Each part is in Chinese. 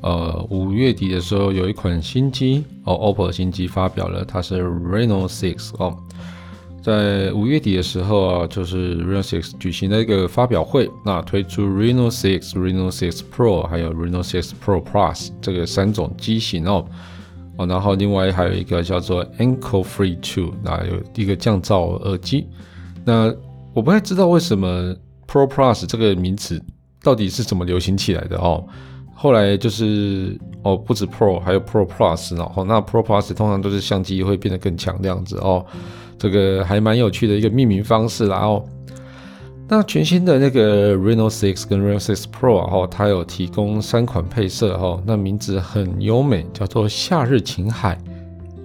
呃，五月底的时候，有一款新机哦，OPPO 的新机发表了，它是 Reno 6哦。在五月底的时候啊，就是 Reno 6举行了一个发表会，那推出 Reno 6、Reno 6 Pro 还有 Reno 6 Pro Plus 这个三种机型哦。哦，然后另外还有一个叫做 Ankle Free Two，那有一个降噪耳机。那我不太知道为什么 Pro Plus 这个名词到底是怎么流行起来的哦。后来就是哦，不止 Pro，还有 Pro Plus，然后那 Pro Plus 通常都是相机会变得更强这样子哦，这个还蛮有趣的一个命名方式啦哦。那全新的那个 Reno 6跟 Reno 6 Pro 啊，它有提供三款配色哦，那名字很优美，叫做夏日晴海，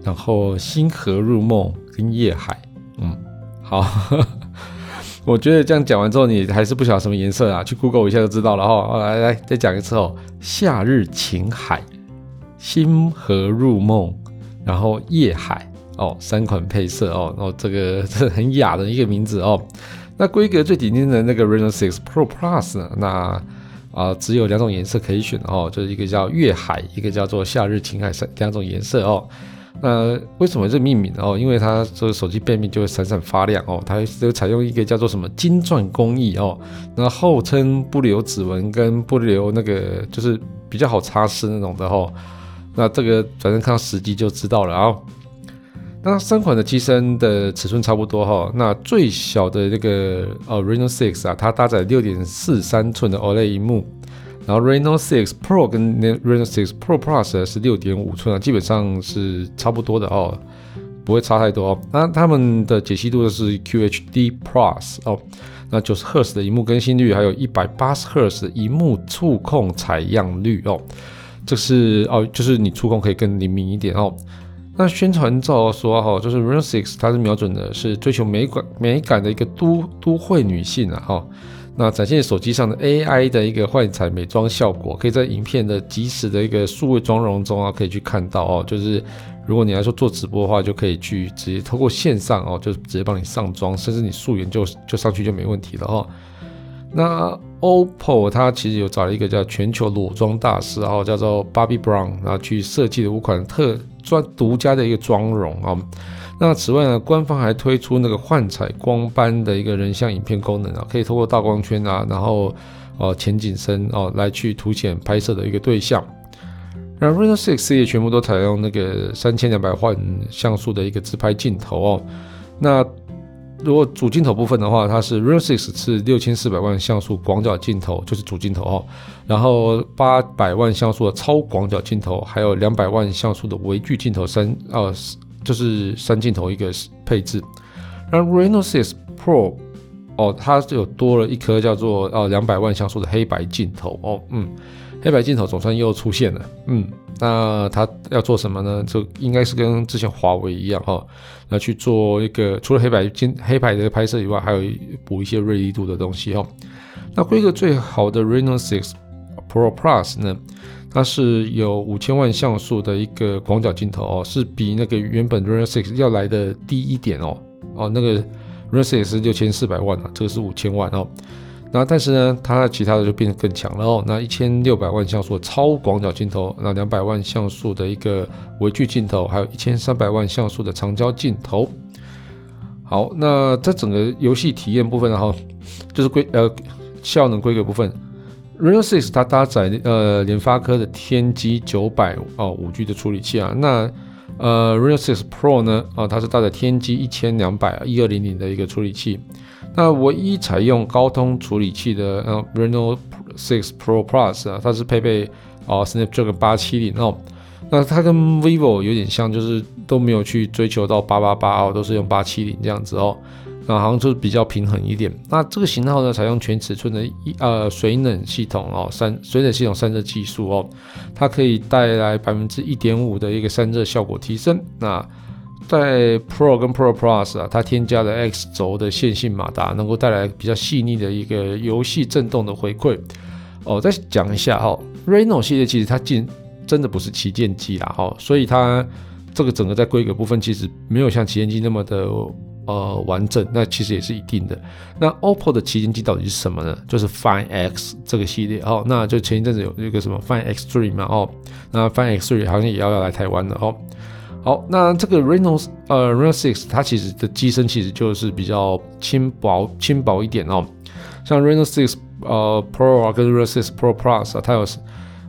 然后星河入梦跟夜海，嗯，好。我觉得这样讲完之后，你还是不晓得什么颜色啊？去 Google 一下就知道了哈。来来，再讲一次哦，夏日晴海，星河入梦，然后夜海哦，三款配色哦，然后这个 这很雅的一个名字哦。那规格最顶尖的那个 Reno 6 Pro Plus 呢，那啊、只有两种颜色可以选哦，就是一个叫月海，一个叫做夏日晴海，三两种颜色哦。那为什么这命名哦？因为它这个手机背面就会闪闪发亮哦，它就采用一个叫做什么金钻工艺哦，那号称不留指纹跟不留那个就是比较好擦拭那种的哦。那这个反正看到实际就知道了啊。那三款的机身的尺寸差不多哈，那最小的那个呃 Reno 6啊，它搭载六点四三寸的 OLED 屏幕。然后 Reno 6 Pro 跟 Reno 6 Pro Plus 是六点五寸啊，基本上是差不多的哦，不会差太多哦。那他们的解析度是 QHD Plus 哦，那九十赫兹的荧幕更新率，还有一百八十赫兹的荧幕触控采样率哦，这是哦，就是你触控可以更灵敏一点哦。那宣传照说哈，就是 Reno 6它是瞄准的是追求美感美感的一个都都会女性啊哈。那展现手机上的 AI 的一个幻彩美妆效果，可以在影片的即时的一个数位妆容中啊，可以去看到哦。就是如果你来说做直播的话，就可以去直接透过线上哦，就直接帮你上妆，甚至你素颜就就上去就没问题了哦。那 OPPO 它其实有找了一个叫全球裸妆大师，然后叫做 Bobbi Brown，然后去设计了五款特专独家的一个妆容啊。那此外呢，官方还推出那个幻彩光斑的一个人像影片功能啊，可以透过大光圈啊，然后呃前景深哦来去凸显拍摄的一个对象。那 Reno 6也全部都采用那个三千两百万像素的一个自拍镜头哦。那如果主镜头部分的话，它是 Reno 6是六千四百万像素广角镜头，就是主镜头哦。然后八百万像素的超广角镜头，还有两百万像素的微距镜头三呃。就是三镜头一个配置，那 Reno 6 Pro 哦，它就有多了一颗叫做呃两百万像素的黑白镜头哦，嗯，黑白镜头总算又出现了，嗯，那它要做什么呢？就应该是跟之前华为一样哦，那去做一个除了黑白镜黑白的拍摄以外，还有补一些锐利度的东西哦。那规格最好的 Reno 6 Pro Plus 呢？它是有五千万像素的一个广角镜头哦，是比那个原本 Reno 6要来的低一点哦哦，那个 Reno Six 是六千四百万啊，这个是五千万哦。那但是呢，它的其他的就变得更强了哦。那一千六百万像素的超广角镜头，那两百万像素的一个微距镜头，还有一千三百万像素的长焦镜头。好，那在整个游戏体验部分，然后就是规呃效能规格部分。Reno 6它搭载呃联发科的天玑九百哦五 G 的处理器啊，那呃 Reno 6 Pro 呢啊、它是搭载天玑一千两百一二零零的一个处理器，那唯一采用高通处理器的呃 Reno 6 Pro Plus 啊，它是配备哦 Snapdragon 八七零哦，那它跟 Vivo 有点像，就是都没有去追求到八八八哦，都是用八七零这样子哦。那好像就是比较平衡一点。那这个型号呢，采用全尺寸的一呃水冷系统哦，散水冷系统散热技术哦，它可以带来百分之一点五的一个散热效果提升。那在 Pro 跟 Pro Plus 啊，它添加了 X 轴的线性马达，能够带来比较细腻的一个游戏震动的回馈。哦，再讲一下哈，Reno 系列其实它进真的不是旗舰机啦，哈，所以它这个整个在规格部分其实没有像旗舰机那么的。呃，完整那其实也是一定的。那 OPPO 的旗舰机到底是什么呢？就是 Find X 这个系列哦。那就前一阵子有一个什么 Find X3 嘛哦，那 Find X3 好像也要要来台湾了哦。好，那这个 Reno 呃 Reno 6它其实的机身其实就是比较轻薄轻薄一点哦。像 Reno 6呃 Pro 跟 Reno 6 Pro Plus 啊，它有。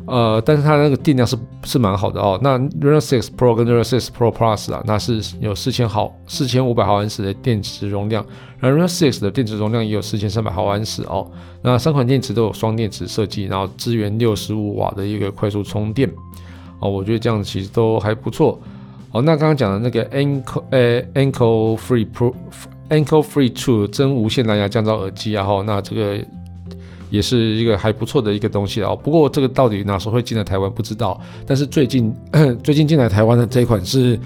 呃，但是它那个电量是是蛮好的哦。那 Reno 6 Pro 跟 Reno 6 Pro Plus 啊，那是有四千毫四千五百毫安时的电池容量，然后 Reno 6的电池容量也有四千三百毫安时哦。那三款电池都有双电池设计，然后支援六十五瓦的一个快速充电哦。我觉得这样子其实都还不错哦。那刚刚讲的那个 Anko 呃 Anko Free Pro Anko Free Two 真无线蓝牙降噪耳机啊，哈，那这个。也是一个还不错的一个东西哦，不过这个到底哪时候会进来台湾不知道。但是最近 最近进来台湾的这一款是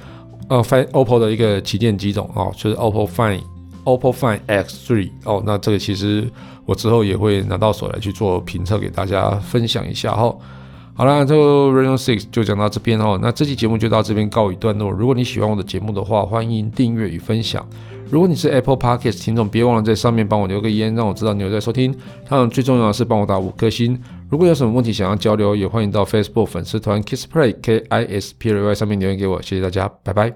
呃，Find OPPO 的一个旗舰机种哦，就是 OPPO Find OPPO Find X3 哦。那这个其实我之后也会拿到手来去做评测给大家分享一下哈。好了，就 Reno 6就讲到这边哦。那这期节目就到这边告一段落。如果你喜欢我的节目的话，欢迎订阅与分享。如果你是 Apple Podcast 听众，别忘了在上面帮我留个言，让我知道你有在收听。当然，最重要的是帮我打五颗星。如果有什么问题想要交流，也欢迎到 Facebook 粉丝团 Kiss Play K I S P L Y 上面留言给我。谢谢大家，拜拜。